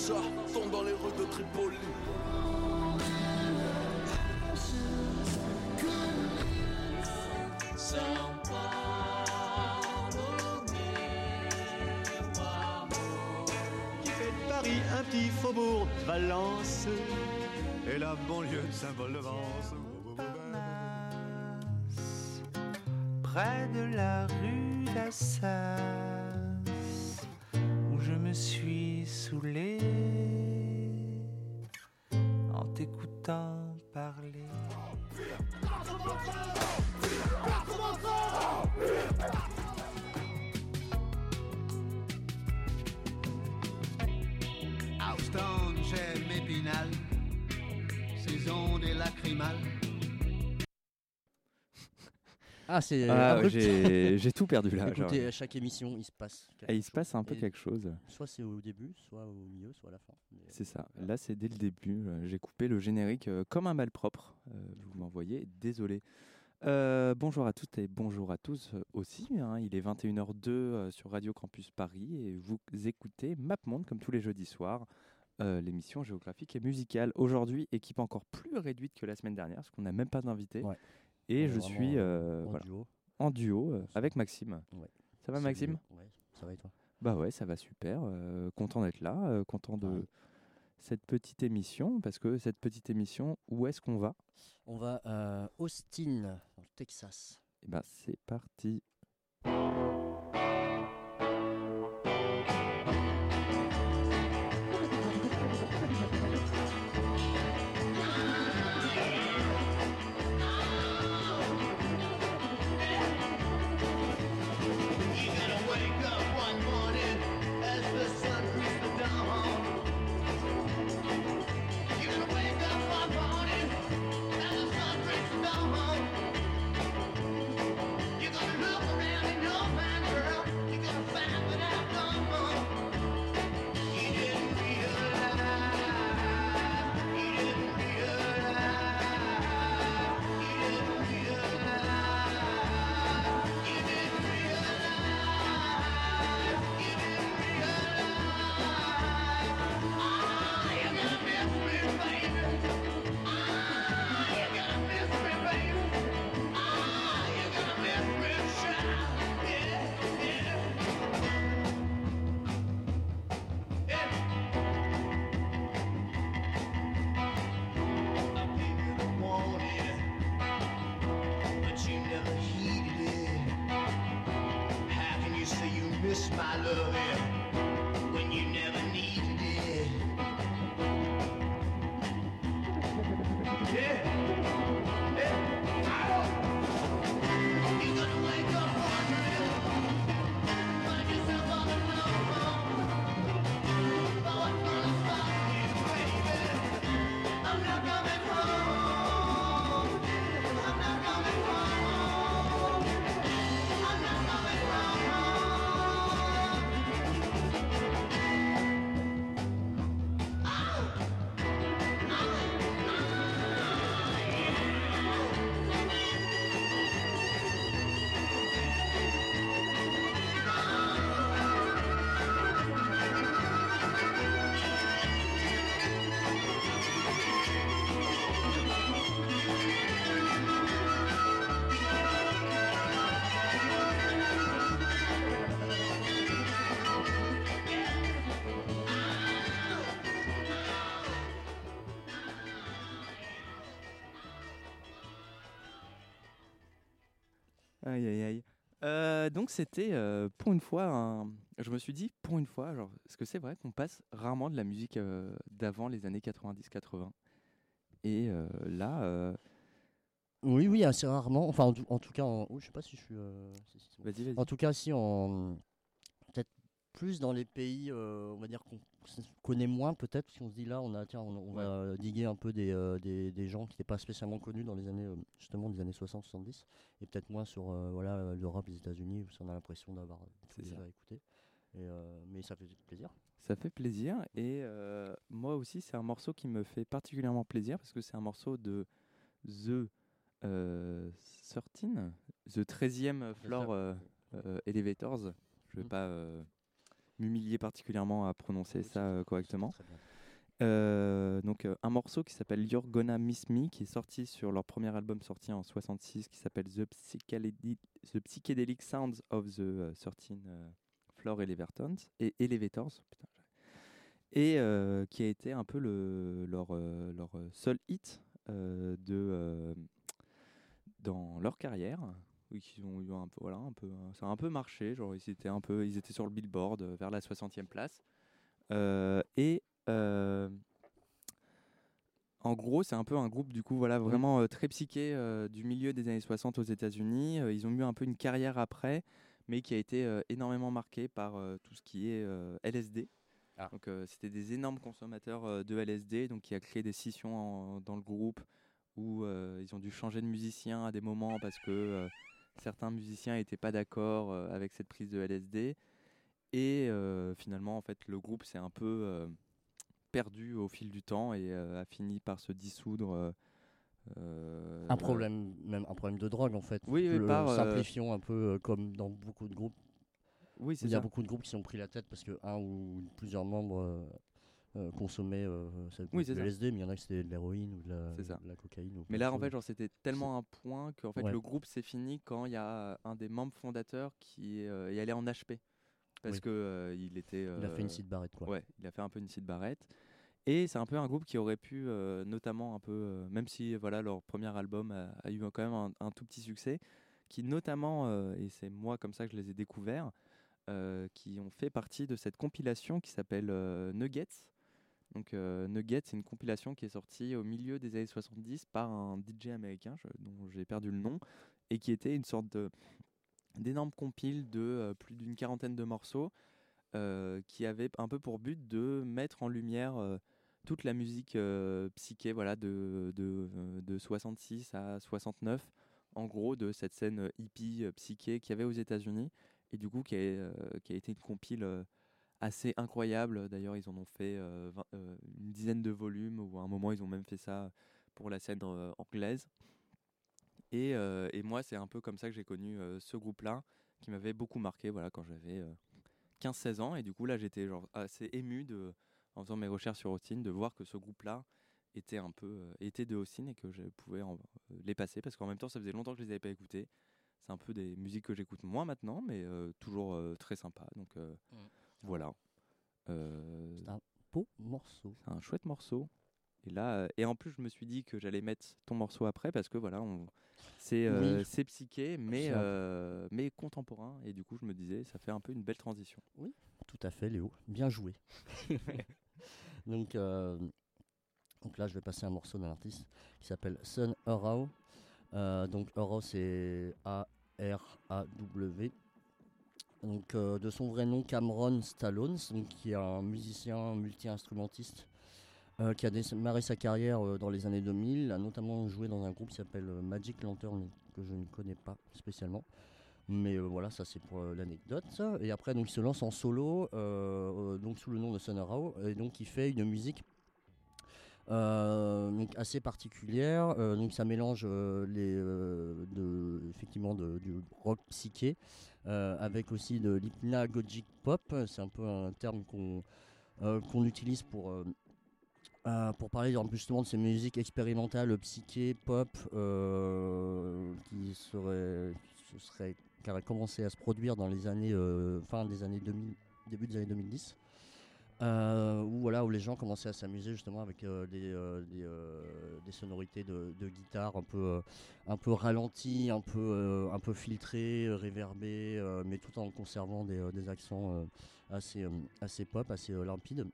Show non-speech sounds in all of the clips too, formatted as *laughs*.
danseurs tombent dans les rues de Tripoli. qui fait de Paris un petit faubourg de Valence et la banlieue de Saint-Paul-de-Vence. Près de la rue d'Assas, où je me suis saoulé t'écoutant parler. Houston, j'aime Épinal, saison des lacrymales. Ah, c'est. Ah, abrupt. j'ai tout perdu là. *laughs* Écoutez, à chaque émission, il se passe. Et il se passe un peu quelque chose. Soit c'est au début, soit au milieu, soit à la fin. Euh, C'est ça. Là, c'est dès le début. Euh, J'ai coupé le générique euh, comme un malpropre. Euh, vous m'envoyez, désolé. Euh, bonjour à toutes et bonjour à tous euh, aussi. hein. Il est 21h02 euh, sur Radio Campus Paris et vous écoutez MapMonde comme tous les jeudis soirs. euh, L'émission géographique et musicale. Aujourd'hui, équipe encore plus réduite que la semaine dernière, parce qu'on n'a même pas d'invité. Ouais. Et je suis euh, euh, en voilà, duo. en duo euh, avec Maxime. Ouais. Ça va. Maxime ça va et toi? Bah ouais, ça va super. euh, content d'être là, euh, content de Ouais. cette petite émission. Parce que cette petite émission, où est-ce qu'on va? On va à Austin, dans le Texas. Eh ben, c'est parti. Euh, donc, c'était euh, pour une fois. un- Je me suis dit, pour une fois, genre, est-ce que c'est vrai qu'on passe rarement de la musique euh, d'avant les années 90-80 Et là, Oui, oui, assez rarement. Enfin, en, tout- en tout cas, en... oh, je sais pas si je suis. euh, si- si- si- vas-y, vas-y. En tout cas, si en plus dans les pays, euh, on va dire qu'on connaît moins peut-être, parce qu'on se dit là, on a tiens, on, on va diguer un peu des, euh, des, des gens qui n'étaient pas spécialement connus dans les années euh, justement des années 60-70, et peut-être moins sur voilà l'Europe, les États-Unis, où on a l'impression d'avoir déjà écouté. Et, mais ça fait plaisir. Ça fait plaisir. Et moi aussi, c'est un morceau qui me fait particulièrement plaisir parce que c'est un morceau de The euh, 13, The 13e Floor euh, euh, Elevators. Je vais Mm. pas m'humilier particulièrement à prononcer ça euh, correctement. Euh, donc euh, un morceau qui s'appelle You're Gonna Miss Me qui est sorti sur leur premier album sorti en 66 qui s'appelle The, Psychedelic- The Psychedelic Sounds of the euh, 13 euh, Floor Elevators et Elevators putain, et qui a été un peu le, leur, leur seul hit de dans leur carrière oui, qui ont eu un peu voilà un peu ça a un peu marché genre ils étaient un peu ils étaient sur le Billboard euh, vers la 60e place Euh, et euh, en gros, c'est un peu un groupe du coup, voilà, vraiment euh, très psyché euh, du milieu des années 60 aux États-Unis. Euh, ils ont eu un peu une carrière après, mais qui a été euh, énormément marquée par euh, tout ce qui est euh, LSD. Ah. Donc, euh, c'était des énormes consommateurs euh, de LSD, donc qui a créé des scissions en- dans le groupe où euh, ils ont dû changer de musicien à des moments parce que euh, certains musiciens n'étaient pas d'accord euh, avec cette prise de LSD. Et euh, finalement, en fait, le groupe s'est un peu euh, perdu au fil du temps et euh, a fini par se dissoudre. euh, euh, Un problème, même un problème de drogue en fait. Oui, Le- par, euh, simplifions un peu euh, comme dans beaucoup de groupes. Oui, c'est Il y a beaucoup de groupes qui sont pris la tête parce que un ou plusieurs membres euh, euh, consommaient euh, ça- Oui, c'est de. LSD, mais il y en a qui c'était de l'héroïne ou de la, C'est ça. de la cocaïne. ou Mais là, en fait, genre, c'était tellement un point que en fait, Ouais. le groupe s'est fini quand il y a un des membres fondateurs qui euh, est allé en HP. Parce Oui. que euh, il était. il a fait une euh, site barrette quoi. Ouais, il a fait un peu une site barrette. Et c'est un peu un groupe qui aurait pu, euh, notamment un peu, euh, même si voilà leur premier album a, a eu quand même un, un tout petit succès, qui notamment, euh, et c'est moi comme ça que je les ai découverts, euh, qui ont fait partie de cette compilation qui s'appelle euh, Nuggets. Donc euh, Nuggets, c'est une compilation qui est sortie au milieu des années 70 par un DJ américain dont j'ai perdu le nom, et qui était une sorte d'énorme compile de euh, plus d'une quarantaine de morceaux euh, qui avait un peu pour but de mettre en lumière toute la musique psyché voilà, de, de, euh, de 66 à 69, en gros de cette scène hippie psyché qu'il y avait aux États-Unis, et du coup qui a, qui a été une compile assez incroyable. D'ailleurs, ils en ont fait euh, euh, une dizaine de volumes, ou à un moment, ils ont même fait ça pour la scène euh, anglaise. Et, moi, c'est un peu comme ça que j'ai connu ce groupe-là, qui m'avait beaucoup marqué voilà, quand j'avais euh, 15-16 ans. Et du coup, là, j'étais genre assez ému de, en faisant mes recherches sur Austin, de voir que ce groupe-là était un peu était de Austin et que je pouvais les passer parce qu'en même temps, ça faisait longtemps que je les avais pas écoutés. C'est un peu des musiques que j'écoute moins maintenant, mais toujours très sympa. Donc euh, Mm. Voilà. Euh, C'est un beau morceau. c'est un chouette morceau. Et là, euh, et en plus, je me suis dit que j'allais mettre ton morceau après parce que voilà, on- c'est euh, Oui. c'est psyché, mais, euh, mais contemporain. Et du coup, je me disais, ça fait un peu une belle transition. Tout à fait, Léo. Bien joué. *laughs* donc, euh, donc là, je vais passer un morceau d'un artiste qui s'appelle Sun Arrow. Donc Arrow, c'est A-R-A-W. Donc, euh, de son vrai nom, Cameron Stallone, donc, qui est un musicien multi-instrumentiste euh, qui a démarré sa carrière euh, dans les années 2000, a notamment joué dans un groupe qui s'appelle Magic Lantern, que je ne connais pas spécialement. Mais voilà, ça c'est pour l'anecdote. Et après, donc, il se lance en solo, donc sous le nom de Sonarao, et donc il fait une musique donc assez particulière. Euh, donc ça mélange euh, les, euh, effectivement du rock psyché euh, avec aussi de l'hypnagogic pop. C'est un peu un terme qu'on euh, utilise pour euh, euh, pour parler justement de ces musiques expérimentales psyché pop euh, qui seraient qui se seraient qui commencé à se produire dans les années euh, fin des années 2000 début des années 2010 euh, où voilà où les gens commençaient à s'amuser justement avec euh, des, euh, des, sonorités de, guitare un peu un peu ralenties un peu un peu filtrées réverbées mais tout en conservant des, accents assez assez pop assez limpides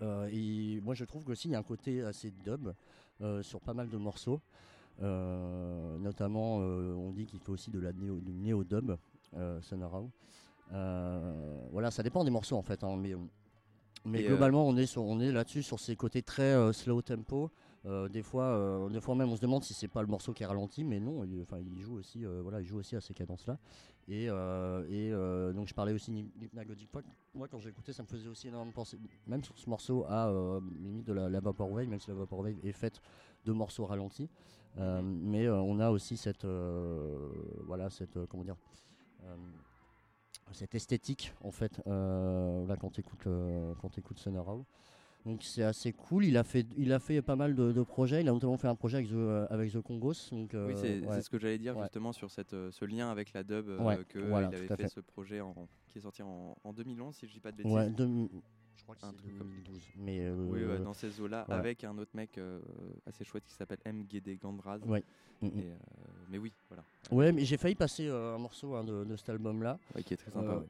et moi je trouve qu'aussi il y a un côté assez dub sur pas mal de morceaux notamment on dit qu'il fait aussi de la néo, du néo dub Sonarao. Euh, voilà ça dépend des morceaux en fait hein, mais mais Et, euh, globalement, on est, sur, on est là-dessus sur ces côtés très euh, slow tempo. Euh, des fois, euh, des fois même, on se demande si c'est pas le morceau qui est ralenti, mais non. Il, enfin, il joue aussi, euh, voilà, il joue aussi à ces cadences-là. Et, et donc, je parlais aussi d'Hypnagogic Pop. Moi, quand j'ai écouté, ça me faisait aussi énormément penser, même sur ce morceau, à limite de la, la Vaporwave, même si la Vaporwave est faite de morceaux ralentis. Mais on a aussi cette, voilà, cette, comment dire. Euh, cette esthétique en fait euh, là quand tu écoutes quand écoutes Sonarau. Donc c'est assez cool. Il a fait il a fait pas mal de, de projets. Il a notamment fait un projet avec The, euh, avec The Congos. Donc, euh, Oui, c'est ouais. ce que j'allais dire Ouais. justement sur cette, euh, ce lien avec la dub, euh, Ouais, que voilà, il avait fait, fait. ce projet en, qui est sorti en, en 2011, si je dis pas de bêtises. Je crois que Un c'est truc comme- 2012. Mais euh, Oui, ouais, dans ces eaux-là, ouais. avec un autre mec euh, assez chouette qui s'appelle M. Guédé Gandraz. Ouais. Mm, mm. Et, euh, mais oui, voilà. Ouais, mais j'ai failli passer un morceau hein, de, de cet album-là. Ouais, qui est très sympa.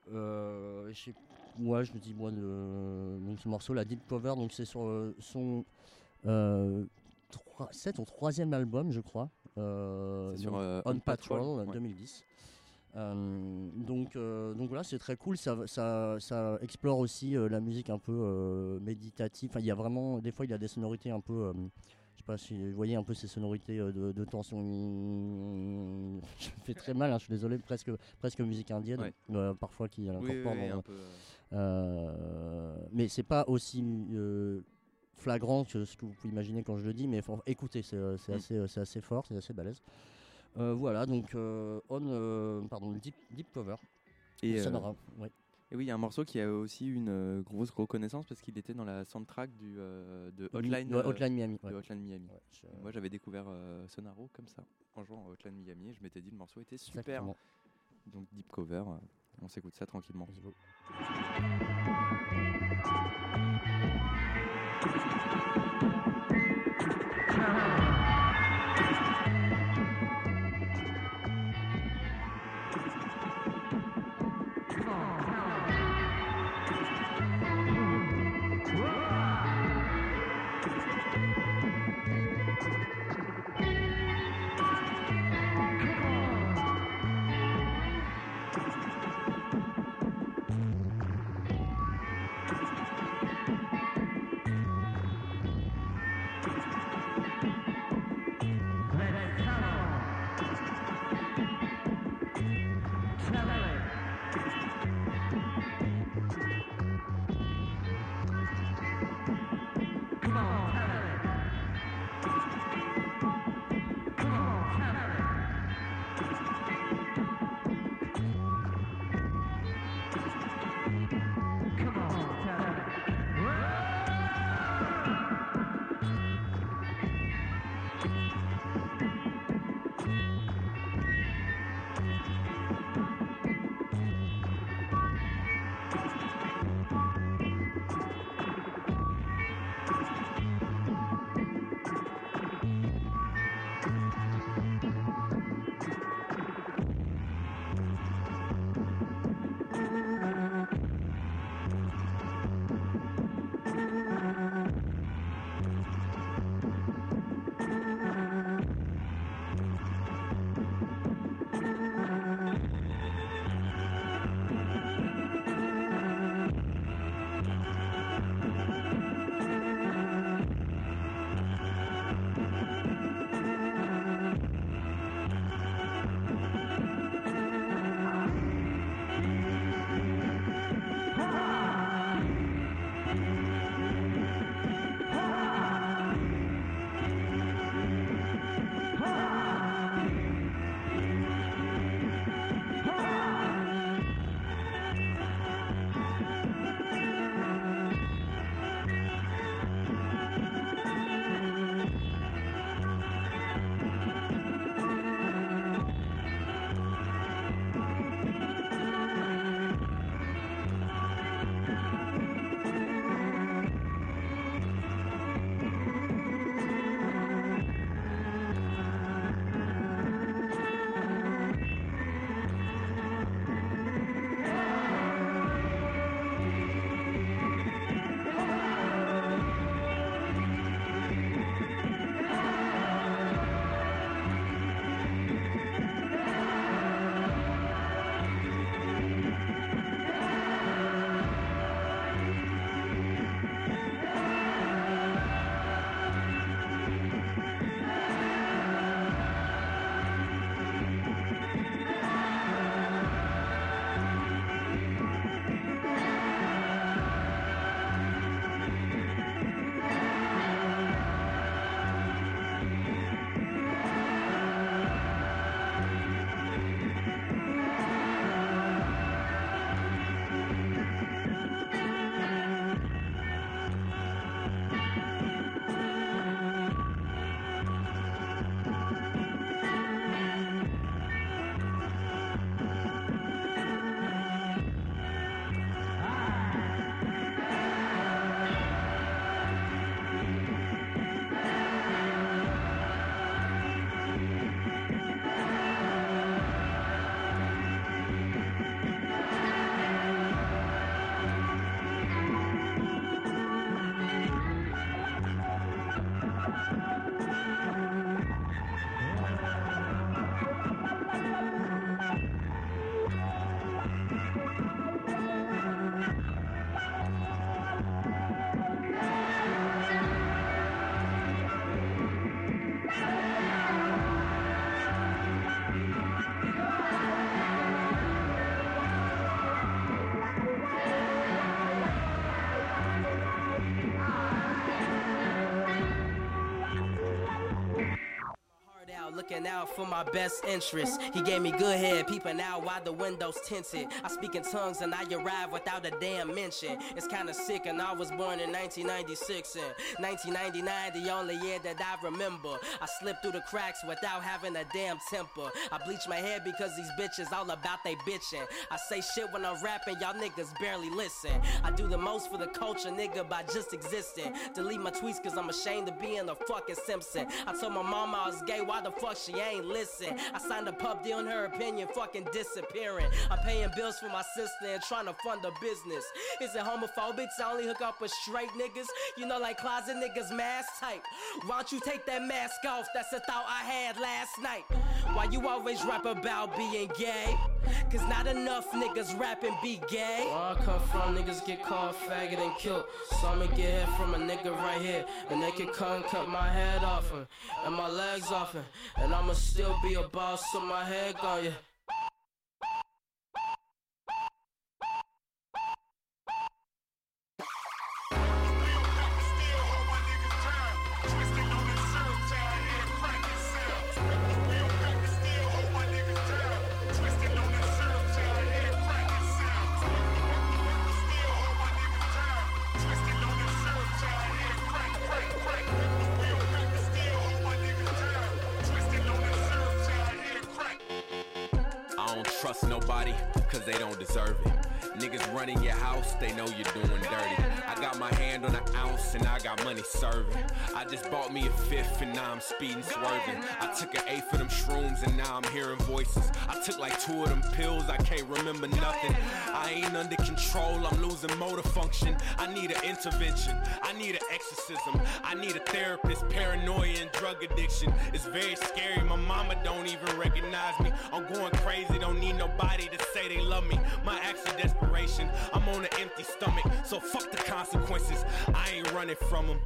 Moi, je me dis, moi, de, donc ce morceau, la Deep Cover, donc c'est sur son c'est son troisième album, je crois. C'est sur On Patrol, ouais. 2010. Euh, donc, euh, donc voilà, c'est très cool. Ça, ça, ça explore aussi euh, la musique un peu méditative. Enfin, il y a vraiment, des fois, il y a des sonorités un peu. je sais pas si vous voyez un peu ces sonorités de, de tension. *laughs* Je fais très mal, hein, je suis désolé, presque, presque musique indienne, Ouais. euh, parfois qui Oui, oui, incorpore oui, un peu, euh, mais c'est pas aussi euh, flagrant que ce que vous pouvez imaginer quand je le dis, mais écoutez, c'est Mm. assez, c'est assez fort, c'est assez balèze. Euh, voilà, donc euh, on, euh, pardon, deep, deep cover. Et, Sonora, ouais. et oui, il y a un morceau qui a aussi une euh, grosse reconnaissance parce qu'il était dans la soundtrack du, euh, de Hotline, Miami. de ouais. Hotline Miami. Ouais, je- Moi, j'avais découvert euh, Sonaro comme ça, en jouant à Hotline Miami. Et je m'étais dit, le morceau était super. Exactement. Donc, deep cover, on s'écoute ça tranquillement. Out for my best interest. He gave me good head, peeping out while the windows tinted. I speak in tongues and I arrive without a damn mention. It's kinda sick, and I was born in 1996. And 1999, the only year that I remember. I slipped through the cracks without having a damn temper. I bleach my hair because these bitches all about they bitching. I say shit when I'm rapping, y'all niggas barely listen. I do the most for the culture, nigga, by just existing. Delete my tweets cause I'm ashamed of being a fucking Simpson. I told my mama I was gay, why the fuck she ain't listen? I signed a pub deal in her opinion, fucking disappearing. I'm paying bills for my sister and trying to fund a business. Is it homophobic to only hook up with straight niggas? You know, like closet niggas mask type. Why don't you take that mask off? That's a thought I had last night. Why you always rap about being gay? Cause not enough niggas rap and be gay. Where I come from, niggas get called faggot and killed. So I'ma get hit from a nigga right here. And they can come cut my head off him and my legs off. And I'ma still be a boss, so my head gone, yeah. Nobody, cause they don't deserve it. Niggas running your house, they know you're doing dirty. I got my hand on an ounce and I got money serving. I just bought me a fifth and now I'm speeding, swerving. I took an eighth of them shrooms and now I'm hearing voices. I took like two of them pills, I can't remember nothing. I ain't under control, I'm losing motor function. I need an intervention, I need an exorcism. I need a therapist, paranoia and drug addiction. It's very scary, my mama don't even recognize me. I'm going crazy, don't need nobody to say they love me. My acts of desperation, I'm on an empty stomach, so fuck the consequences. I ain't running from them.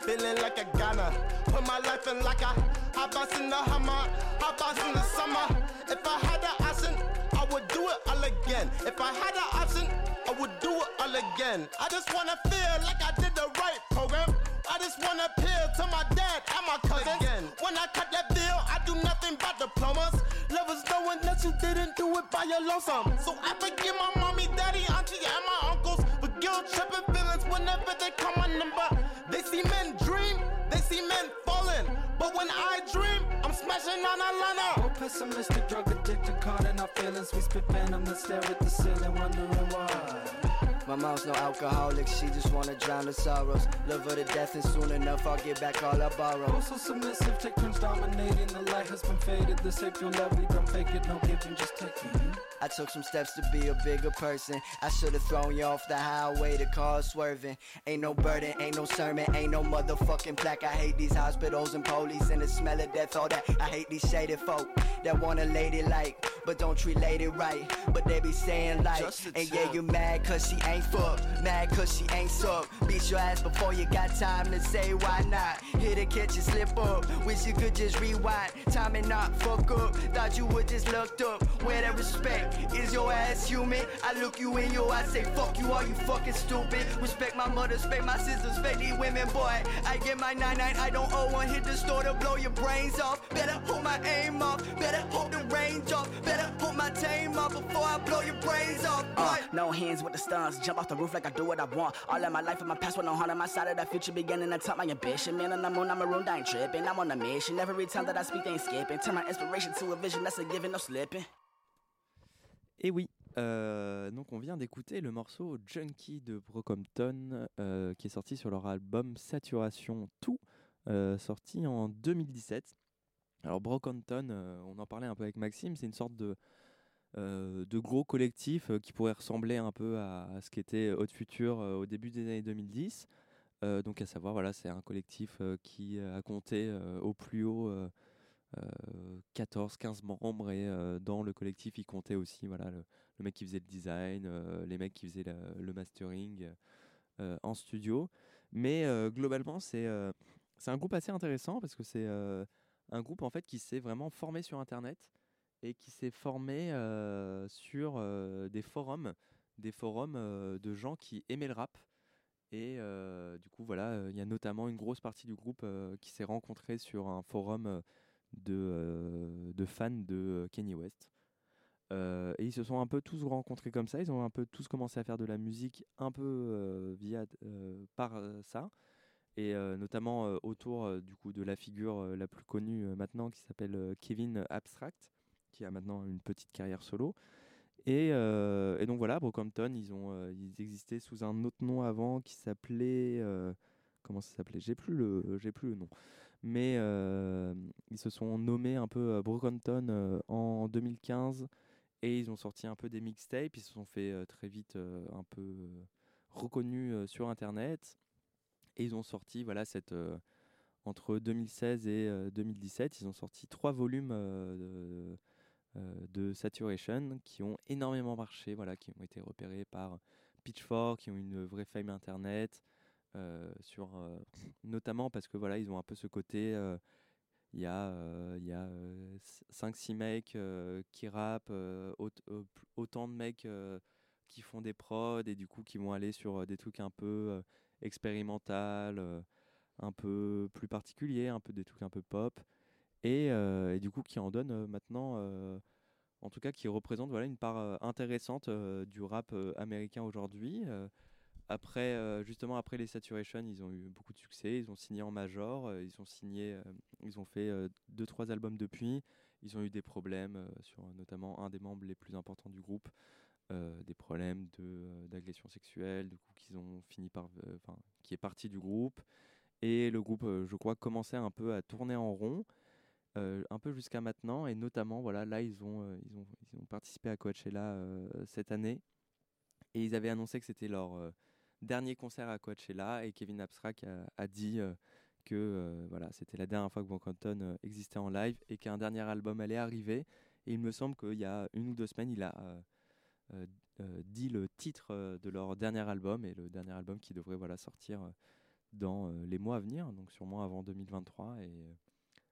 Feeling like a Ghana. Put my life in like a hot box in the Hummer, hot box in the summer. If I had an option, I would do it all again. If I had an option, I would do it all again. I just wanna feel like I did the right program. I just wanna appeal to my dad and my cousin. Again. When I cut that bill, I do nothing but diplomas. Lovers knowing that you didn't do it by your lonesome. So I forgive my mommy, daddy, auntie, and my uncles for guilt tripping feelings whenever they call my number. They see men dream, they see men falling. But when I dream, I'm smashing on a liner. More pessimistic, drug addicted, caught in our feelings. We spit venom that stare at the ceiling, wondering why. My mom's no alcoholic, she just wanna drown the sorrows. Love her to death, and soon enough I'll get back all I borrow. Also submissive, take turns dominating. The light has been faded. This April lovely, don't fake it, no giving, just taking. I took some steps to be a bigger person. I should've thrown you off the highway, the car swerving. Ain't no burden, ain't no sermon, ain't no motherfucking plaque. I hate these hospitals and police and the smell of death, all that. I hate these shaded folk that want a lady like, but don't treat lady right. But they be saying like, and yeah, you mad cause she ain't fuck, mad cause she ain't suck. Beat your ass before you got time to say why not. Hit a catch you slip up, wish you could just rewind. Time and not fuck up, thought you would just looked up. Where that respect, is your ass human? I look you in your eyes, say fuck you, are you fucking stupid? Respect my mother, respect my sisters, fake these women, boy. I get my 99, I don't owe one, hit the store to blow your brains off. Better hold my aim off, better hold the range off, better hold my tame off before I blow your brains off, boy. Uh, no hands with the stunts. Jump off the roof like I do what I want. All of my life and my past with no heart on my side of the future beginning to top my ambition. Man on the moon, I'm marooned, I ain't tripping. I'm on a mission. Every time that I speak, they ain't skipping. Turn my inspiration to a vision, that's a given, no slipping. Et oui, euh, donc on vient d'écouter le morceau Junkie de Brockhampton euh, qui est sorti sur leur album Saturation 2, euh, sorti en 2017. Alors Brockhampton, euh, on en parlait un peu avec Maxime, c'est une sorte de, gros collectif qui pourrait ressembler un peu à, ce qu'était Hot Future au début des années 2010. Euh, donc à savoir, voilà, c'est un collectif qui a compté au plus haut euh, 14-15 membres et euh, dans le collectif il comptait aussi voilà, le, mec qui faisait le design, euh, les mecs qui faisaient le mastering en studio. Mais globalement c'est c'est un groupe assez intéressant parce que c'est un groupe en fait qui s'est vraiment formé sur internet et qui s'est formé sur des forums, des forums de gens qui aimaient le rap Et du coup, voilà, il y a notamment une grosse partie du groupe qui s'est rencontrée sur un forum de, euh, de fans de euh, Kanye West. Euh, et ils se sont un peu tous rencontrés comme ça. Ils ont un peu tous commencé à faire de la musique un peu via par ça, et notamment autour du coup de la figure la plus connue maintenant qui s'appelle Kevin Abstract, qui a maintenant une petite carrière solo. Et, donc voilà, Brockhampton, ils ont ils existaient sous un autre nom avant qui s'appelait comment ça s'appelait? J'ai plus j'ai plus le nom. Mais euh, ils se sont nommés un peu euh, Brockhampton euh, en 2015 et ils ont sorti un peu des mixtapes. Ils se sont fait très vite un peu reconnus sur internet et ils ont sorti voilà cette entre 2016 et euh, 2017, ils ont sorti trois volumes de, de Saturation qui ont énormément marché, voilà, qui ont été repérés par Pitchfork, qui ont une vraie fame internet, sur, euh, notamment parce que voilà, ils ont un peu ce côté. euh, il y a, euh, y a 5-6 mecs qui rappent, autant de mecs qui font des prods et du coup qui vont aller sur des trucs un peu expérimental, un peu plus particuliers, un peu des trucs un peu pop, et, du coup qui en donnent euh, maintenant, en tout cas qui représentent voilà, une part intéressante du rap américain aujourd'hui. Après, euh, justement après les Saturation, ils ont eu beaucoup de succès, ils ont signé en major, euh, ils ont signé, euh, ils ont fait deux trois albums depuis. Ils ont eu des problèmes sur notamment un des membres les plus importants du groupe, des problèmes de d'agression sexuelle, du coup qu'ils ont fini par, enfin, qui est parti du groupe. Et le groupe, je crois, commençait un peu à tourner en rond, un peu jusqu'à maintenant. Et notamment, voilà, là, ils ont, ils ont, ils ont participé à Coachella cette année. Et ils avaient annoncé que c'était leur dernier concert à Coachella. Et Kevin Abstract a, dit euh, que euh, voilà, c'était la dernière fois que Brockhampton euh, existait en live et qu'un dernier album allait arriver. Il me semble qu'il y a une ou deux semaines, il a dit le titre de leur dernier album et le dernier album qui devrait voilà, sortir dans les mois à venir, donc sûrement avant 2023. Et,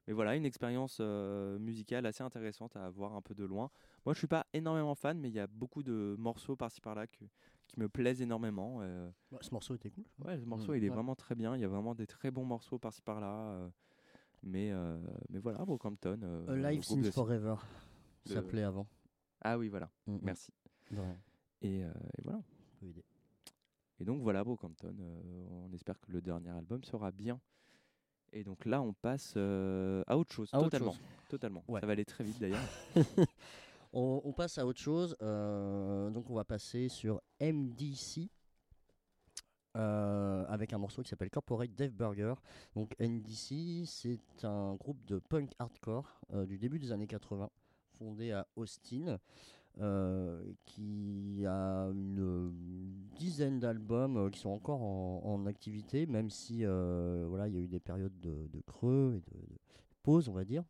mais voilà, une expérience euh, musicale assez intéressante à voir un peu de loin. Moi, je suis pas énormément fan, mais il y a beaucoup de morceaux par-ci par-là que- qui me plaisent énormément. euh. Ouais, ce morceau était cool. Ouais, le morceau, Mm. il est Ouais. vraiment très bien. Il y a vraiment des très bons morceaux par-ci par-là. euh, mais, euh, mais voilà, Brockhampton. A Live Since de- Forever, ça s'appelait avant. Ah oui, voilà. Mm, mm. Merci. De. Et, et voilà. Et donc voilà, Brockhampton. on espère que le dernier album sera bien. Et donc là, on passe euh, à autre chose. À autre totalement. chose. Totalement. Ouais. Ça va aller très vite d'ailleurs. *laughs* on, on passe à autre chose. euh, donc on va passer sur MDC. euh, avec un morceau qui s'appelle Corporate Death Burger. Donc MDC, c'est un groupe de punk hardcore du début des années 80, fondé à Austin, qui a une dizaine d'albums euh, qui sont encore en, activité, même si euh, voilà, il y a eu des périodes de, creux et de, de pauses, on va dire.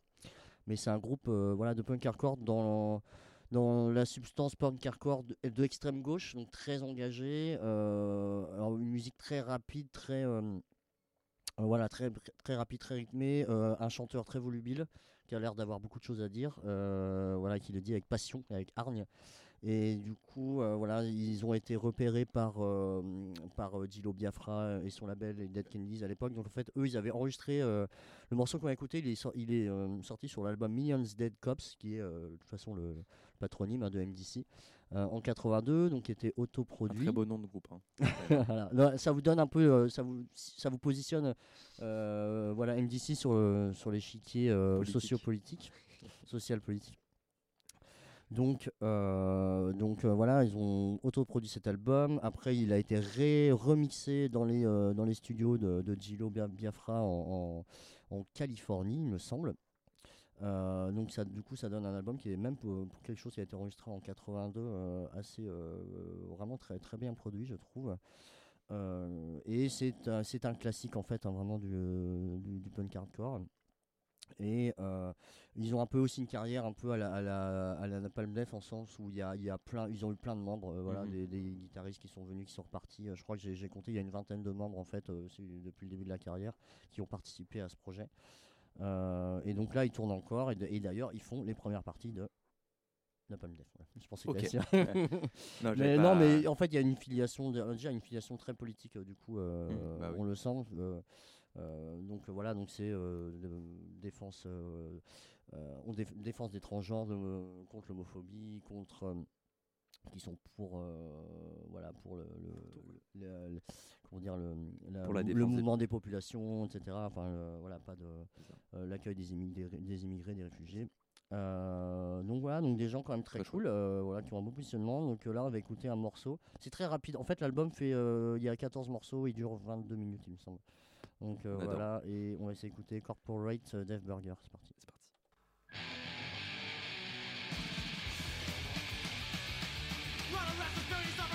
Mais c'est un groupe euh, voilà, de punk hardcore dans, dans la substance punk hardcore de, de extrême gauche, donc très engagé, euh, une musique très rapide, très euh, euh, voilà, très, très rapide, très rythmé, euh, un chanteur très volubile qui a l'air d'avoir beaucoup de choses à dire, euh, voilà, qui le dit avec passion et avec hargne. Et du coup, euh, voilà, ils ont été repérés par, euh, par Dilo Biafra et son label Dead Kennedys à l'époque. Donc en fait, eux, ils avaient enregistré le morceau qu'on a écouté. Il est, sorti sur l'album Millions Dead Cops, qui est de toute façon le patronyme hein, de MDC, euh, en 82, donc qui était Un autoproduit. très beau nom de groupe. hein. *laughs* Voilà. Non, ça vous donne un peu, euh, ça vous, ça vous positionne, euh, voilà, MDC sur, le- sur l'échiquier euh, Politique. sociopolitique, *laughs* social politique. Donc, euh, donc euh, voilà, ils ont autoproduit cet album. Après, il a été ré remixé dans les, euh, dans les studios de, de Gilo Bia- Biafra en, en, en Californie, il me semble. Euh, donc ça, du coup, ça donne un album qui est même pour, pour quelque chose qui a été enregistré en 82, euh, assez euh, vraiment très très bien produit, je trouve. Et c'est un, c'est un classique en fait, hein, vraiment du, du, du punk hardcore. Et ils ont un peu aussi une carrière un peu à la, à la, à la Napalm Death en sens où il y a, il y a plein, ils ont eu plein de membres, voilà, Mhm. des, des guitaristes qui sont venus, qui sont repartis. Je crois que j'ai j'ai compté, il y a une vingtaine de membres en fait depuis le début de la carrière qui ont participé à ce projet. Euh, et donc là, ils tournent encore et, et d'ailleurs, ils font les premières parties de Napalm Death, voilà. Je pensais Ok. que t'allais Ouais. dire. *laughs* Non, mais non, pas- mais en fait, il y a une filiation, déjà une filiation très politique, euh, du coup, euh, Mm, bah oui. on le sent. euh, donc euh, voilà, donc c'est euh, défense, on déf- défense des transgenres, de- contre l'homophobie, contre qui sont pour voilà pour le, le- le- comment dire le, la- Pour la le des- mouvement des populations etc enfin euh, voilà pas de euh, l'accueil des immigrés des immigrés des réfugiés. Euh, donc voilà donc des gens quand même très, Très cool euh, voilà qui ont un bon positionnement. Donc là on va écouter un morceau. C'est très rapide. En fait l'album fait euh, il y a 14 morceaux il dure 22 minutes il me semble. Donc euh, voilà et on va essayer d'écouter Corporate euh, Death Burger. C'est parti. C'est parti. Run arrest the 30s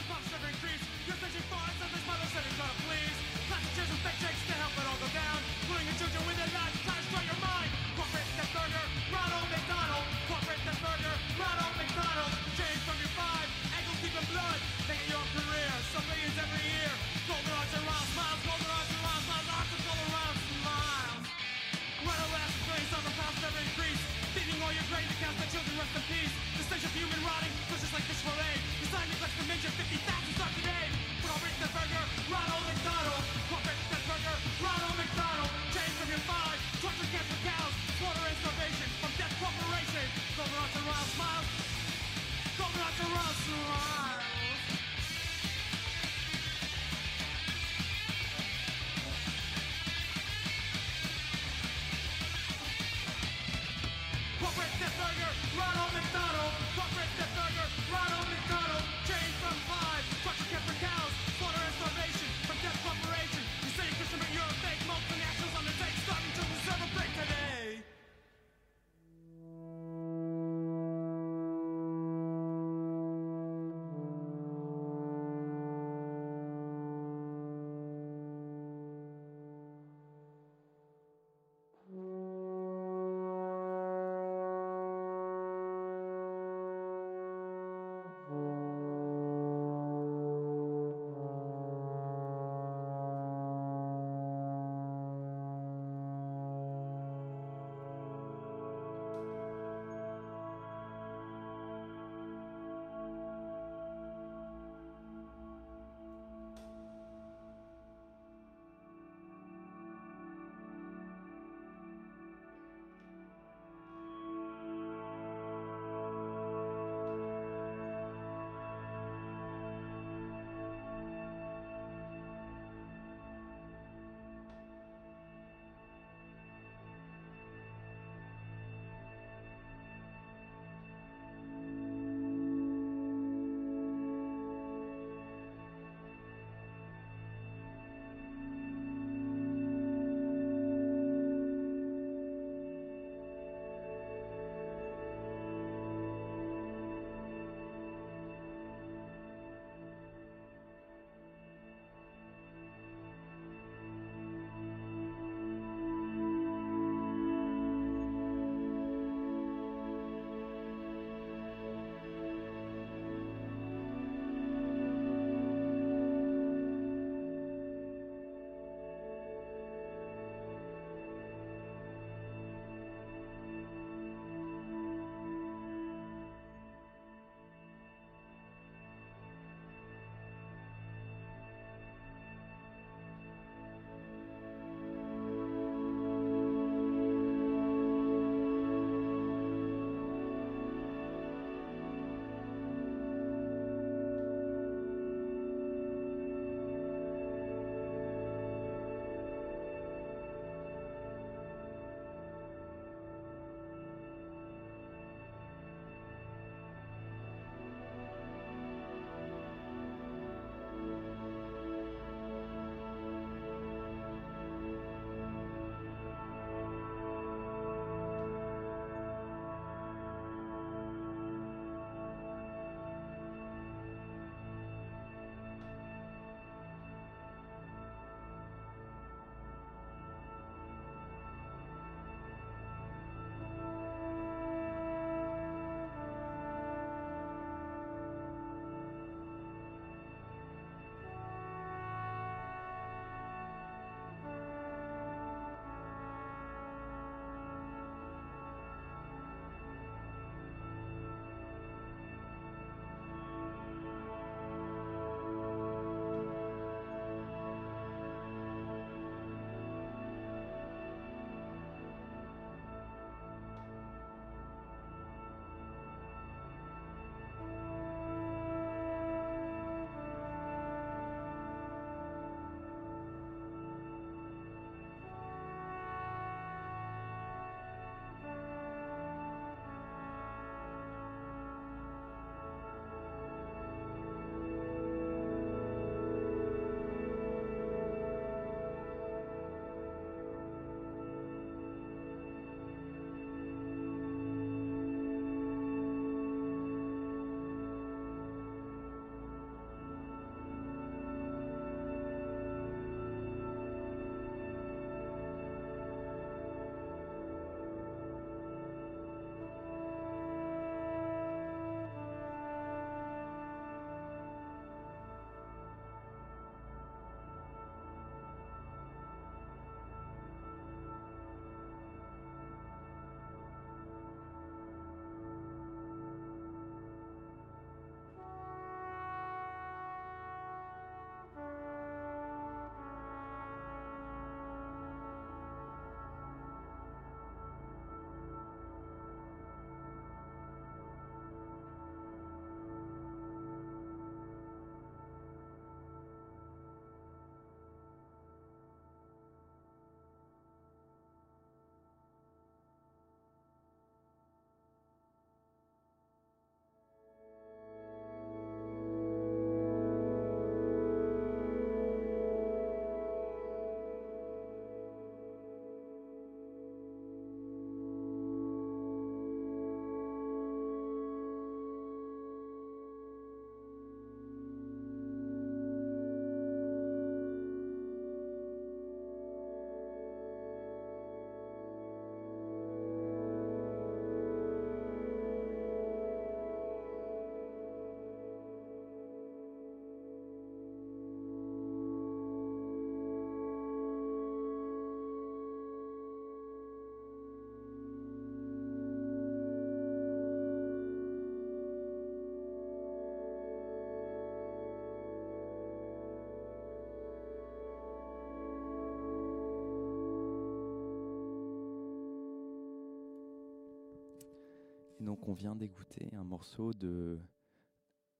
Et donc on vient d'écouter un morceau de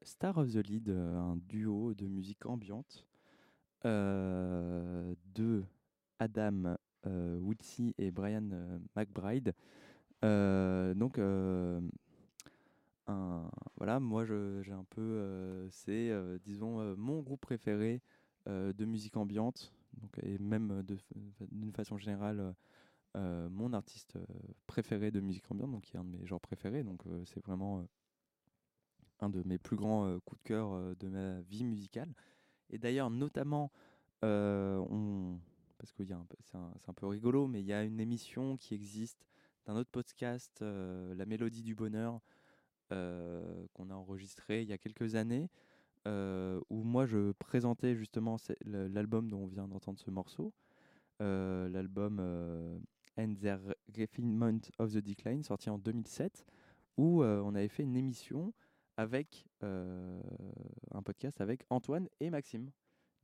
Star of the Lead, euh, un duo de musique ambiante euh, de Adam euh, et Brian euh, McBride. Donc voilà, moi j'ai un peu, c'est disons mon groupe préféré de musique ambiante, donc et même d'une façon générale mon artiste euh, préféré de musique ambiante, donc qui est un de mes genres préférés, donc euh, c'est vraiment euh, un de mes plus grands euh, coups de cœur euh, de ma vie musicale. Et d'ailleurs, notamment, euh, on, parce que c'est un, peu- rigolo, mais il y a une émission qui existe d'un autre podcast, euh, La Mélodie du Bonheur, euh, qu'on a enregistré il y a quelques années, euh, où moi je présentais justement l'album dont on vient d'entendre ce morceau, euh, l'album euh, And the Refinement of the Decline, sorti en 2007, où euh, on avait fait une émission avec euh, un podcast avec Antoine et Maxime.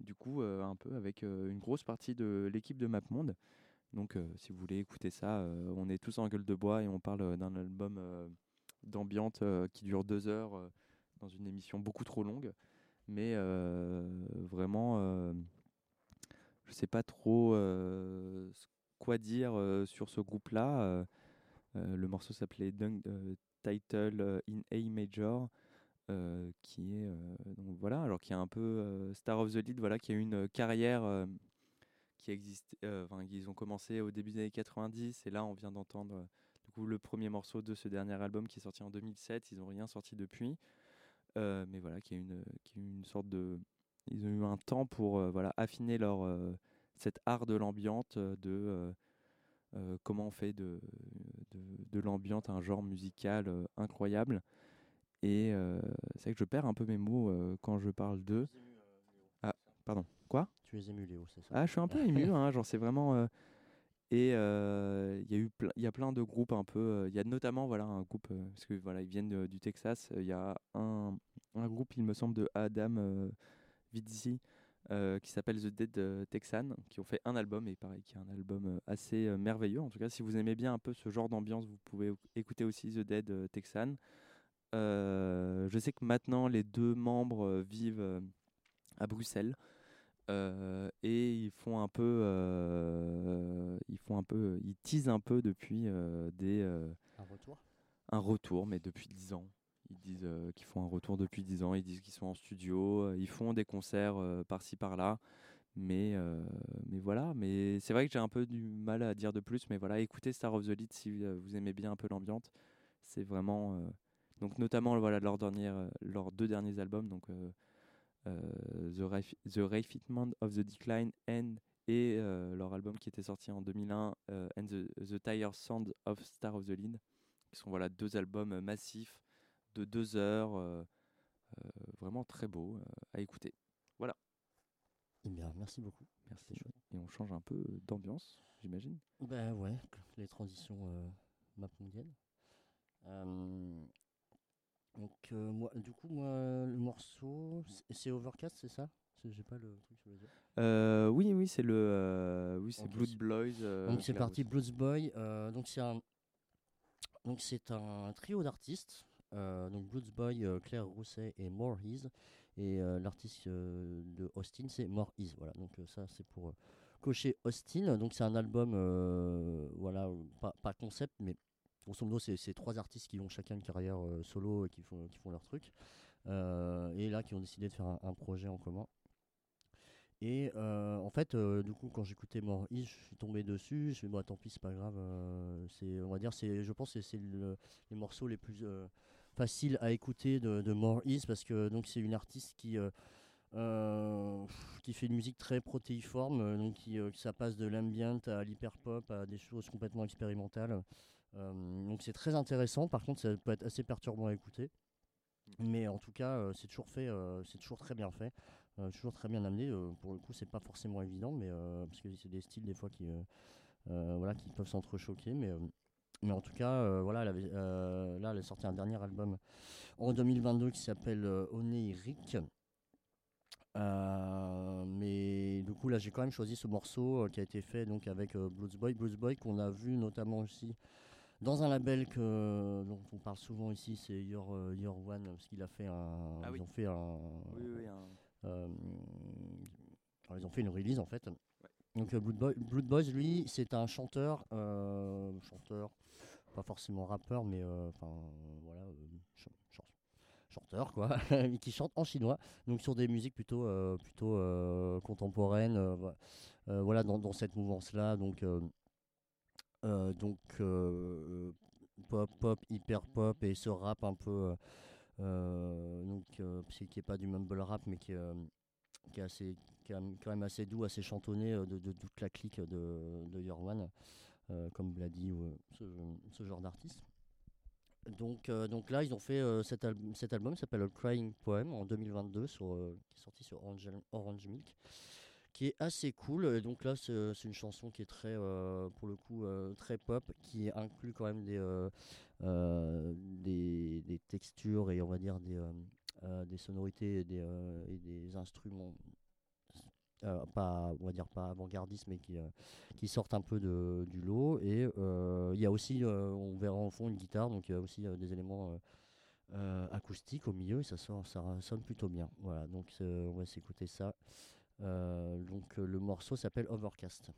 Du coup, euh, un peu avec une grosse partie de l'équipe de MapMonde. Donc, si vous voulez écouter ça, on est tous en gueule de bois et on parle d'un album d'ambiante euh, qui dure deux heures dans une émission beaucoup trop longue. Mais vraiment, je sais pas trop euh, ce- quoi dire sur ce groupe-là. Le morceau s'appelait Title in A Major. qui est donc voilà alors qui est un peu Star of the Lead voilà qui a une carrière qui existe enfin ils ont commencé au début des années 90 et là on vient d'entendre du coup le premier morceau de ce dernier album qui est sorti en 2007 ils ont rien sorti depuis mais voilà qui est une qui est une sorte de ils ont eu un temps pour voilà affiner leur cet art de l'ambiante euh, de euh, euh, comment on fait de, de, de l'ambiante un genre musical incroyable. Et c'est vrai que je perds un peu mes mots quand je parle d'eux. Ah pardon. Quoi? Tu es ému, Léo, c'est ça? Ah je suis un peu *laughs* ému hein, genre c'est vraiment et euh, il y a eu il y a plein de groupes un peu euh, il y a notamment voilà un groupe euh, parce que voilà ils viennent de- du Texas il y a un, un groupe il me semble de Adam Vizzi euh, qui s'appelle The Dead euh, Texan qui ont fait un album et pareil qui est un album euh, assez euh, merveilleux. En tout cas si vous aimez bien un peu ce genre d'ambiance vous pouvez écouter aussi The Dead Texan. Je sais que maintenant les deux membres vivent à Bruxelles. Euh, et ils font un peu, euh, ils font un peu, ils teasent un peu depuis euh, des Un retour? un retour, mais depuis 10 ans. Ils disent euh, qu'ils font un retour depuis 10 ans. Ils disent qu'ils sont en studio. euh, Ils font des concerts euh, par-ci par-là. Mais, mais voilà. Mais c'est vrai que j'ai un peu du mal à dire de plus. Mais voilà, écoutez Star of the Lead si vous aimez bien un peu l'ambiance. C'est vraiment. donc, notamment, voilà, leurs, leurs deux derniers albums. Donc, The, The Refitment of the Decline and et leur album qui était sorti en 2001 euh, and the, the Tire Sound of Star of the Lead qui sont voilà deux albums massifs de deux heures euh, euh, vraiment très beaux euh, à écouter voilà Eh bien, merci beaucoup. merci et on change un peu d'ambiance j'imagine Ben ouais, les transitions euh, mapmondiennes. Euh, donc, euh, moi, du coup, moi, le morceau, c'est- Overcast, c'est ça? J'ai pas le truc sur les yeux. Oui oui c'est le oui c'est Blood Boys donc c'est parti. Blues Boy. donc c'est un, donc c'est un trio d'artistes. Euh, donc Blues Boy, euh, Claire Rousset et More Is. Et euh, l'artiste de Austin, c'est More Is. Voilà. Donc ça, c'est pour cocher Austin. Donc c'est un album, voilà, pas, pas concept, mais grosso modo, c'est trois artistes qui ont chacun une carrière solo et qui font, qui font leur truc. Et là, qui ont décidé de faire un, projet en commun. Et en fait, du coup, quand j'écoutais More je suis tombé dessus. Je me suis dit, bah, tant pis, c'est pas grave. on va dire, je pense que c'est le- les morceaux les plus faciles à écouter de, de More Is parce que donc c'est une artiste qui euh, euh, qui fait une musique très protéiforme, euh, donc qui, ça passe de l'ambient à l'hyperpop à des choses complètement expérimentales. Donc c'est très intéressant. Par contre, ça peut être assez perturbant à écouter. Mais en tout cas, c'est toujours fait, c'est toujours très bien fait, toujours très bien amené. pour le coup, c'est pas forcément évident, mais parce que c'est des styles des fois qui, voilà, qui peuvent s'entrechoquer. Mais, mais en tout cas, euh, voilà, elle avait, euh, là, elle a sorti un dernier album en 2022 qui s'appelle euh, Oniric. Euh, mais du coup, là, j'ai quand même choisi ce morceau euh, qui a été fait donc avec euh, Blues Boy, Blues Boy qu'on a vu notamment aussi dans un label que, dont on parle souvent ici, c'est Your, Your One, parce qu'il a fait un. Ah oui. Ils ont fait un. Oui, oui, un- alors, ils ont fait une release en fait. Donc Blood, Boy- Blood Boys, lui, c'est un chanteur, chanteur, pas forcément rappeur, mais euh, enfin voilà, euh, ch- ch- chanteur quoi, *laughs* mais qui chante en chinois, donc sur des musiques plutôt euh, plutôt contemporaines, vo- voilà dans, dans cette mouvance-là, donc euh, euh, donc euh, pop pop hyper pop et ce rap un peu donc qui est pas du mumble rap mais qui est, qui est assez quand même assez doux assez chantonné de, toute la clique de, de Your Euh, comme l'a dit euh, ce, genre d'artiste donc, euh, donc là, ils ont fait cet, al- cet album s'appelle Crying Poem en 2022, sur, euh, qui est sorti sur Orange, Milk, qui est assez cool. Et donc là, c'est une chanson qui est très, pour le coup, très pop, qui inclut quand même des, des, textures et on va dire des, des sonorités et des, et des instruments. Euh, pas, on va dire pas avant-gardistes, mais qui, euh, qui sortent un peu de, du lot. Et euh, il y a aussi, on verra en fond une guitare, donc il y a aussi des éléments acoustiques au milieu, et ça, sort, ça sonne plutôt bien. Voilà, donc on va s'écouter ça. Donc le morceau s'appelle Overcast.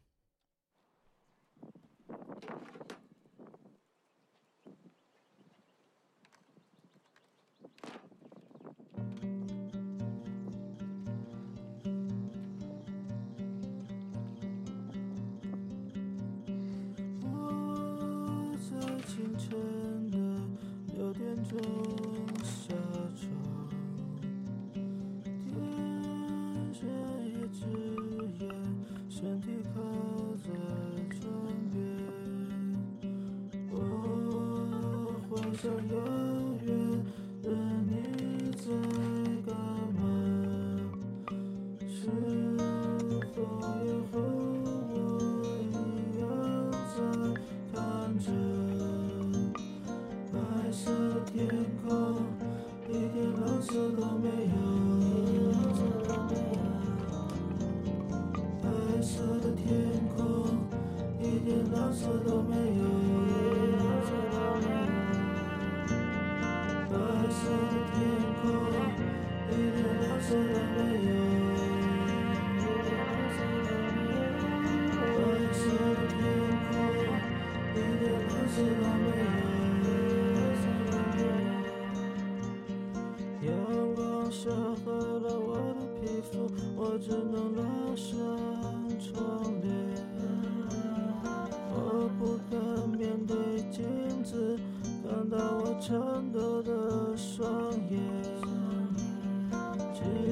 love.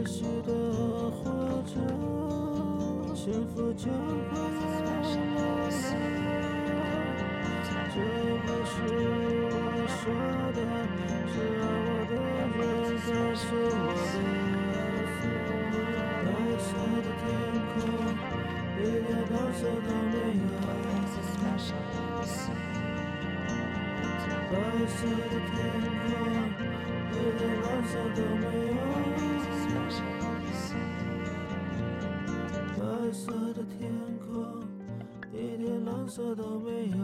继续的活着，幸福就会来。这不是我说的，是爱我的人告诉我的。白色的天空，一点蓝色都没有。白色的天空，一点蓝色都没有。白色的天空，一点蓝色都没有。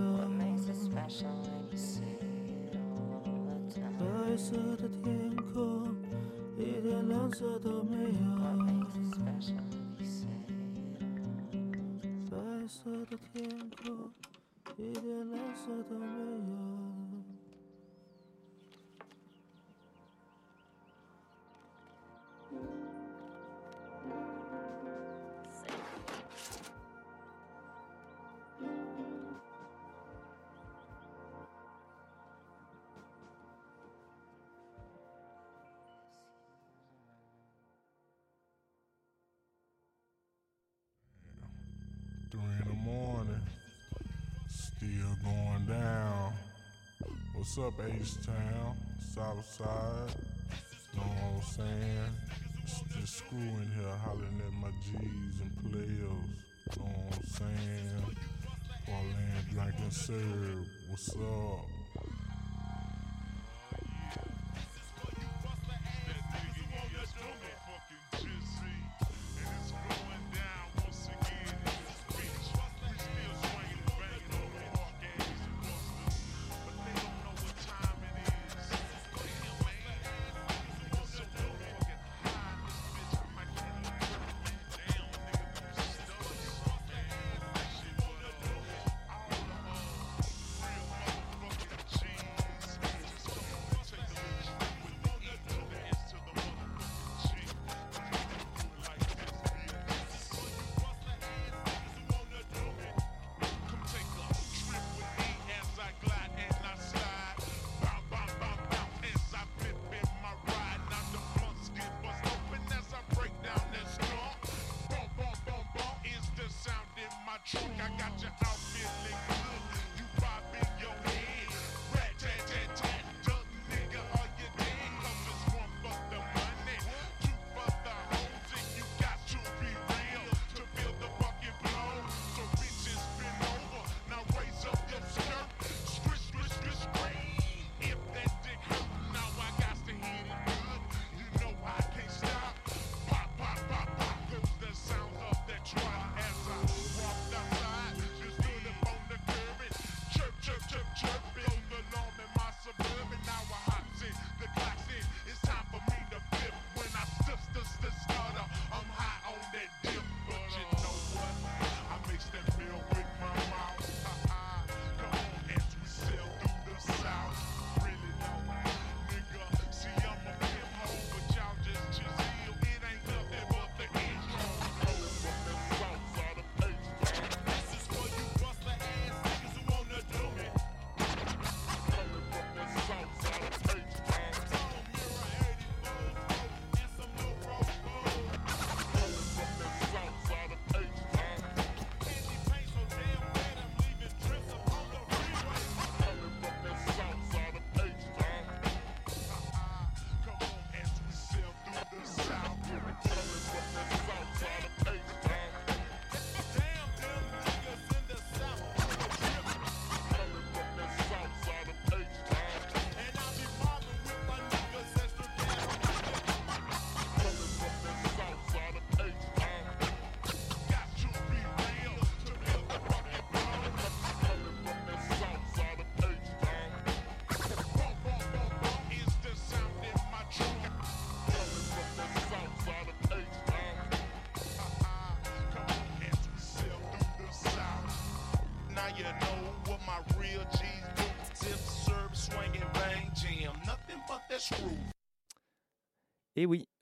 Three in the morning, still going down. What's up, H Town, South Side? Know what I'm saying? Just screwing here hollering at my G's and players. Know what I'm saying? Parlaing, drinking syrup. What's up?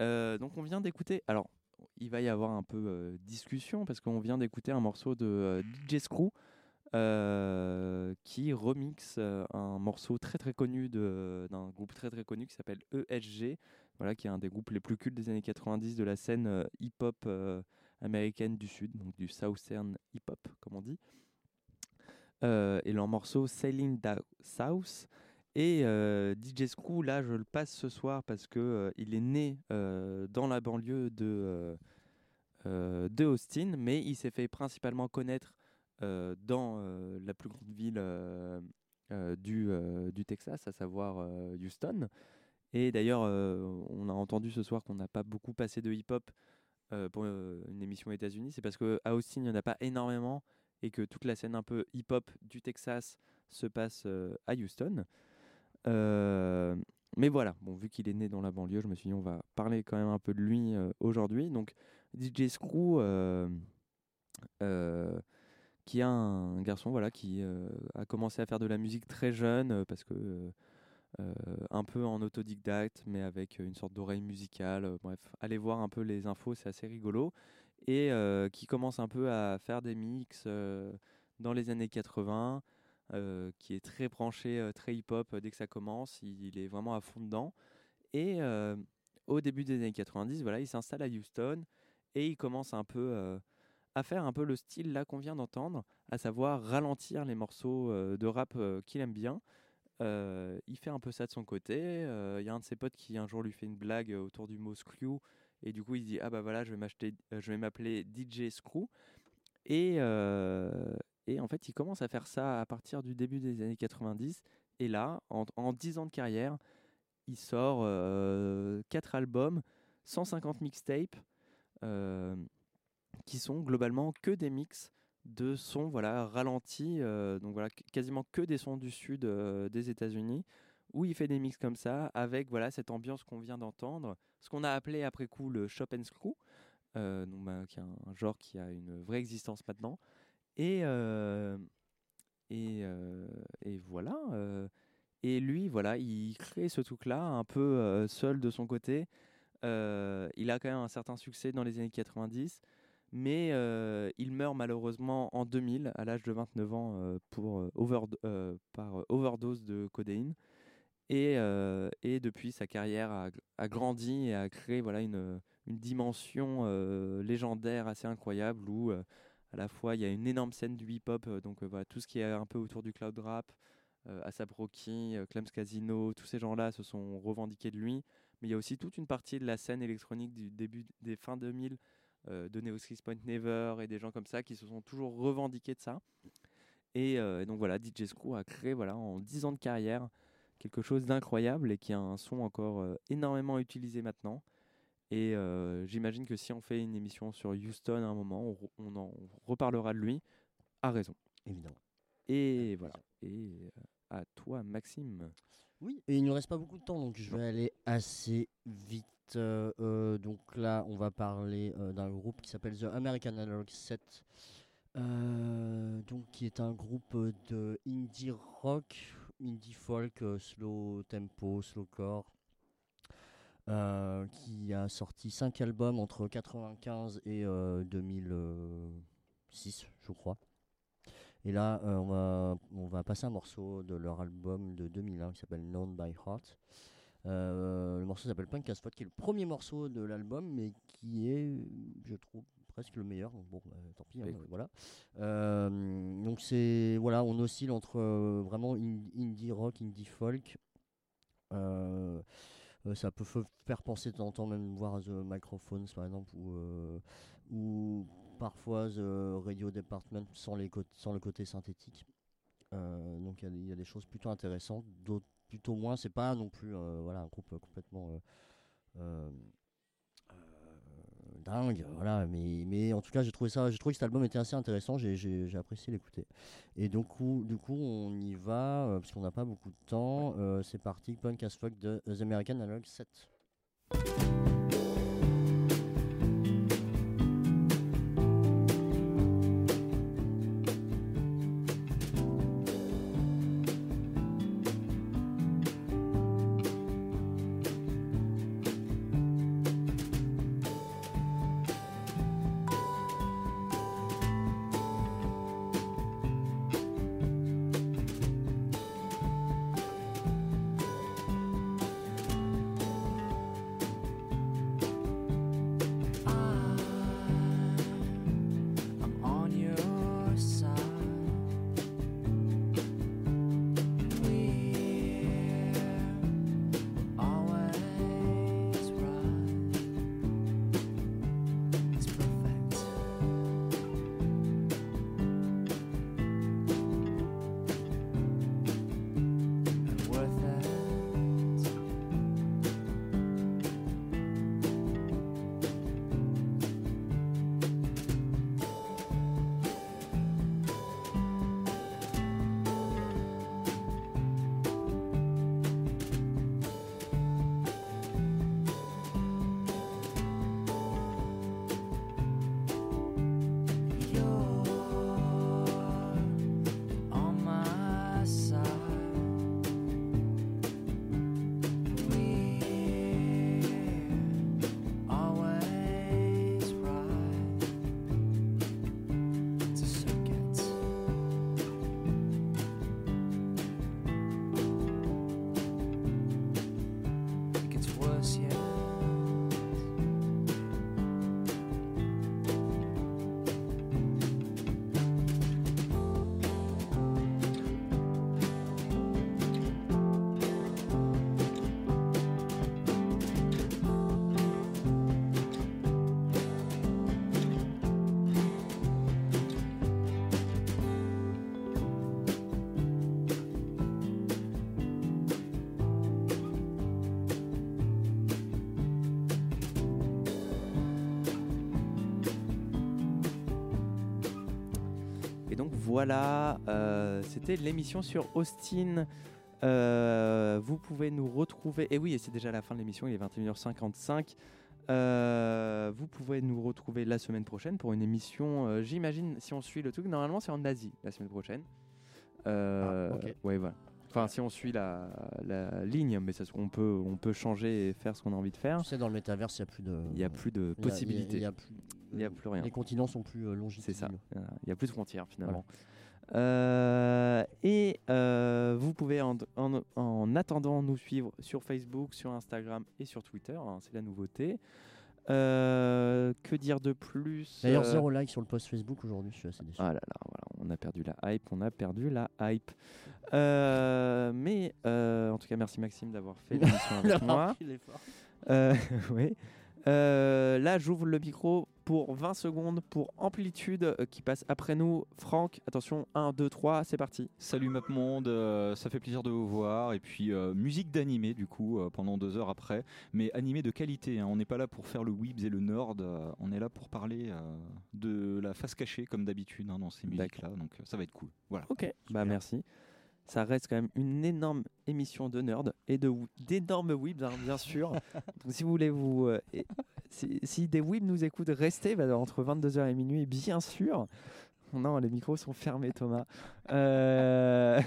Euh, donc on vient d'écouter. Alors, il va y avoir un peu euh, discussion parce qu'on vient d'écouter un morceau de euh, DJ Screw qui remixe un morceau très très connu d'un groupe très très connu qui s'appelle ESG, voilà, qui est un des groupes les plus cultes des années 90 de la scène hip-hop américaine du Sud, donc du Southern hip-hop, comme on dit. Et leur morceau Sailing South. Et DJ Screw, là, je le passe ce soir parce que euh, il est né dans la banlieue de, de Austin, mais il s'est fait principalement connaître dans la plus grande ville du, du Texas, à savoir Houston. Et d'ailleurs, on a entendu ce soir qu'on n'a pas beaucoup passé de hip-hop pour une émission aux États-Unis. C'est parce qu'à Austin, il n'y en a pas énormément et que toute la scène un peu hip-hop du Texas se passe à Houston. Euh, mais voilà, bon, vu qu'il est né dans la banlieue, je me suis dit on va parler quand même un peu de lui euh, aujourd'hui. Donc DJ Screw, euh, qui est un garçon voilà, qui a commencé à faire de la musique très jeune parce que un peu en autodidacte, mais avec une sorte d'oreille musicale. bref, allez voir un peu les infos, c'est assez rigolo. Et qui commence un peu à faire des mix dans les années 80, euh, qui est très branché, euh, très hip-hop euh, dès que ça commence. Il, est vraiment à fond dedans. Et au début des années 90, voilà, il s'installe à Houston et il commence un peu à faire un peu le style là qu'on vient d'entendre, à savoir ralentir les morceaux de rap qu'il aime bien. Il fait un peu ça de son côté. Il y a un de ses potes qui un jour lui fait une blague autour du mot screw et du coup il dit ah bah voilà je vais m'appeler DJ Screw et et en fait il commence à faire ça à partir du début des années 90 et là en, en 10 ans de carrière il sort 4 albums, 150 mixtapes euh, qui sont globalement que des mix de sons voilà ralentis euh, donc voilà qu- quasiment que des sons du sud euh, des États-Unis où il fait des mix comme ça avec voilà cette ambiance qu'on vient d'entendre ce qu'on a appelé après coup le shop and screw euh, donc, bah, qui est un genre qui a une vraie existence maintenant et euh, et, euh, et voilà euh, et lui voilà il crée ce truc là un peu seul de son côté il a quand même un certain succès dans les années 90 mais il meurt malheureusement en 2000 à l'âge de 29 ans pour, euh, par overdose de codéine. Et, et depuis, sa carrière a, a grandi et a créé voilà, une, une dimension légendaire assez incroyable où, À la fois, il y a une énorme scène du hip-hop, euh, donc euh, tout ce qui est un peu autour du cloud rap, euh, Asap Rocky, Clems Casino, tous ces gens-là se sont revendiqués de lui. Mais il y a aussi toute une partie de la scène électronique du début des fins 2000 euh, de Neo Six Point Never et des gens comme ça qui se sont toujours revendiqués de ça. Et, donc voilà, DJ Screw a créé voilà, en 10 ans de carrière quelque chose d'incroyable et qui a un son encore énormément utilisé maintenant. Et euh, j'imagine que si on fait une émission sur Houston à un moment, on, re- on en reparlera de lui. À raison. Évidemment. Et voilà. Et euh, à toi, Maxime. Oui, et il ne nous reste pas beaucoup de temps, donc je vais aller assez vite. Euh, donc là, on va parler d'un groupe qui s'appelle The American Analog Set, donc qui est un groupe de indie rock, indie folk, slow tempo, slowcore, euh, qui a sorti 5 albums entre 95 et euh, 2006, je crois. Et là, euh, on, va, on va passer un morceau de leur album de 2001 qui s'appelle Known by Heart. Euh, le morceau s'appelle Punk as Fuck, qui est le premier morceau de l'album, mais qui est, je trouve, presque le meilleur. Donc bon, euh, tant pis, hein, voilà. Euh, donc c'est, voilà, on oscille entre euh, vraiment in- indie rock, indie folk. Euh, euh, ça peut faire penser de temps en temps même voir The Microphones par exemple ou, euh, ou parfois The Radio Department sans, les sans le côté synthétique. Euh, donc il y a des- choses plutôt intéressantes, d'autres plutôt moins. C'est pas non plus euh, voilà, un groupe euh, complètement euh, euh, euh, dingue, voilà. Mais, mais en tout cas, j'ai trouvé ça, j'ai trouvé que cet album était assez intéressant. J'ai, j'ai, j'ai apprécié l'écouter. Et donc, du coup, on y va euh, parce qu'on n'a pas beaucoup de temps. Euh, c'est parti, Punk as Fuck de The American Analog 7. Voilà, euh, c'était l'émission sur Austin. Euh, vous pouvez nous retrouver. Et oui, et c'est déjà la fin de l'émission, il est 21h55. Euh, vous pouvez nous retrouver la semaine prochaine pour une émission. J'imagine, si on suit le truc, normalement c'est en Asie la semaine prochaine. Ah. Ouais, voilà. Enfin, si on suit la, la ligne, mais ça, on, peut, on peut changer et faire ce qu'on a envie de faire. Tu sais, dans le métaverse, il n'y a plus de. Il n'y a plus de y a- y a- possibilités. il y a plus- Il n'y a plus rien. Les continents sont plus euh, longitudinaux. C'est ça. Il n'y a plus de frontières finalement. Euh, et euh, vous pouvez en, en- en attendant nous suivre sur Facebook, sur Instagram et sur Twitter. hein, c'est la nouveauté. Euh, que dire de plus D'ailleurs, zéro like sur le post Facebook aujourd'hui, je suis assez déçu. Ah là là, voilà, on a perdu la hype, on a perdu la hype. Euh, mais euh, en tout cas, merci Maxime d'avoir fait *laughs* l'émission avec moi. pris l'effort. Euh, *laughs* oui. Là, j'ouvre le micro pour 20 secondes pour Amplitude euh, qui passe après nous. Franck, attention, 1, 2, 3, c'est parti. Salut MapMonde, euh, ça fait plaisir de vous voir. Et puis euh, musique d'animé du coup euh, pendant deux heures après, mais animé de qualité. hein. On n'est pas là pour faire le weebs et le nerd. euh, on est là pour parler euh, de la face cachée comme d'habitude hein, dans ces musiques là. Donc ça va être cool. Voilà. Ok, bah merci. Ça reste quand même une énorme émission de nerd et de d'énormes weebs, hein, bien sûr. *laughs* Donc si vous voulez vous, euh, et- si, si des weebs nous écoutent, restez bah, entre 22h et minuit, bien sûr. Non, les micros sont fermés, Thomas. Euh,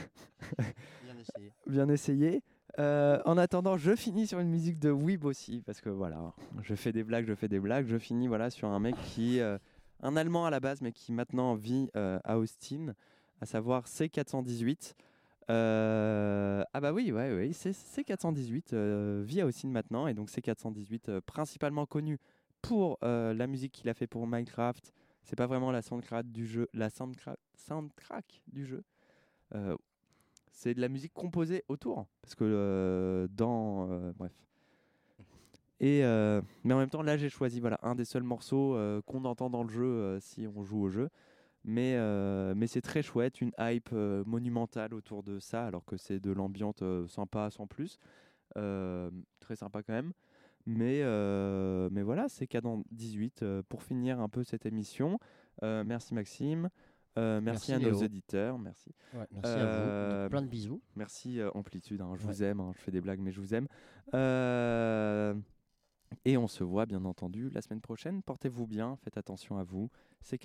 Bien essayé. Bien essayé. Euh, en attendant, je finis sur une musique de Weeb aussi, parce que voilà, je fais des blagues, je fais des blagues. Je finis voilà sur un mec qui, euh, un Allemand à la base, mais qui maintenant vit euh, à Austin, à savoir C418. Euh, ah bah oui, ouais, ouais, c'est C418 euh, vit à Austin maintenant, et donc C418 euh, principalement connu pour euh, la musique qu'il a fait pour Minecraft. C'est pas vraiment la soundtrack du jeu, la soundtrack, du jeu. C'est de la musique composée autour parce que dans bref et mais en même temps là j'ai choisi voilà un des seuls morceaux qu'on entend dans le jeu si on joue au jeu mais euh, mais c'est très chouette une hype euh, monumentale autour de ça alors que c'est de l'ambiance euh, sympa sans plus très sympa quand même mais mais voilà c'est Cadence 18 euh, pour finir un peu cette émission merci Maxime merci, Merci à nos auditeurs, merci. Ouais, merci à vous. Donc, plein de bisous. Merci Amplitude, hein, je Ouais. vous aime, hein, je fais des blagues mais je vous aime. Et on se voit bien entendu la semaine prochaine. Portez-vous bien, faites attention à vous. C'est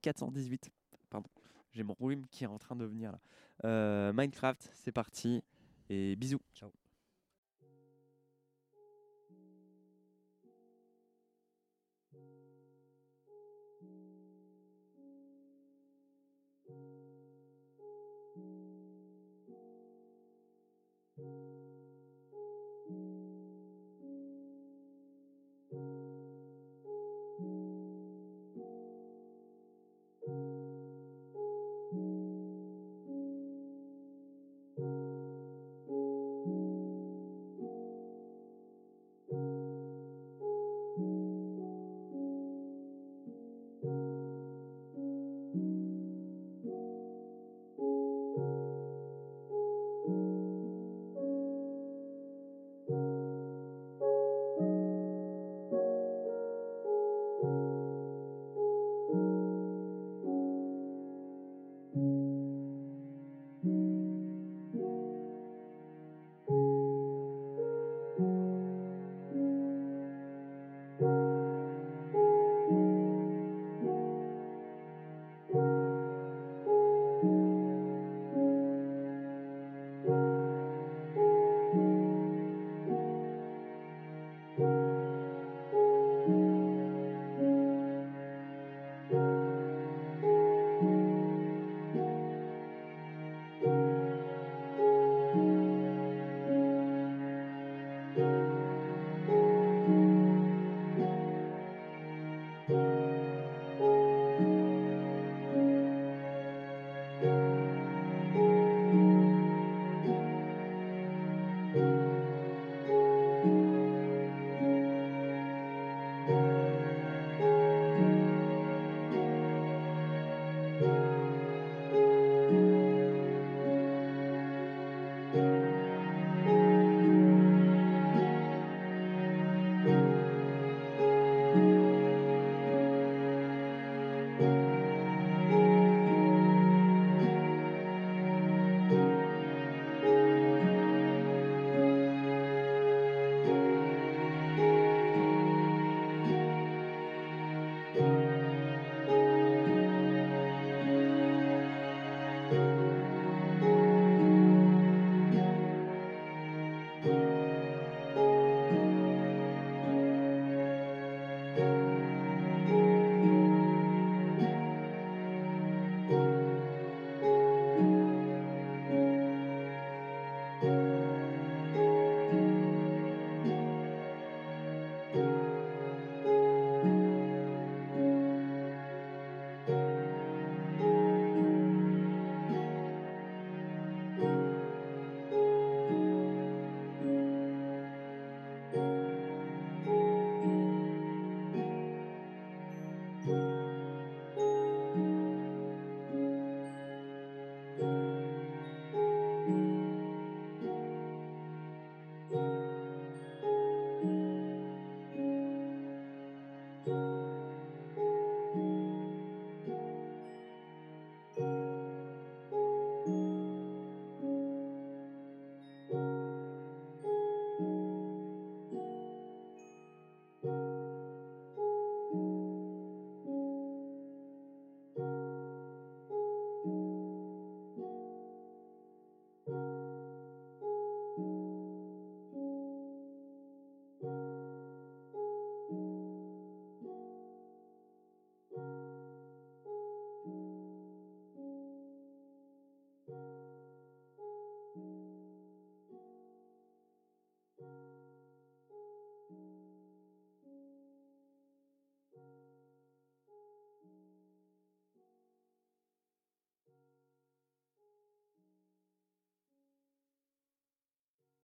418, pardon, j'ai mon rhume qui est en train de venir là. Euh, Minecraft, c'est parti et bisous. Ciao.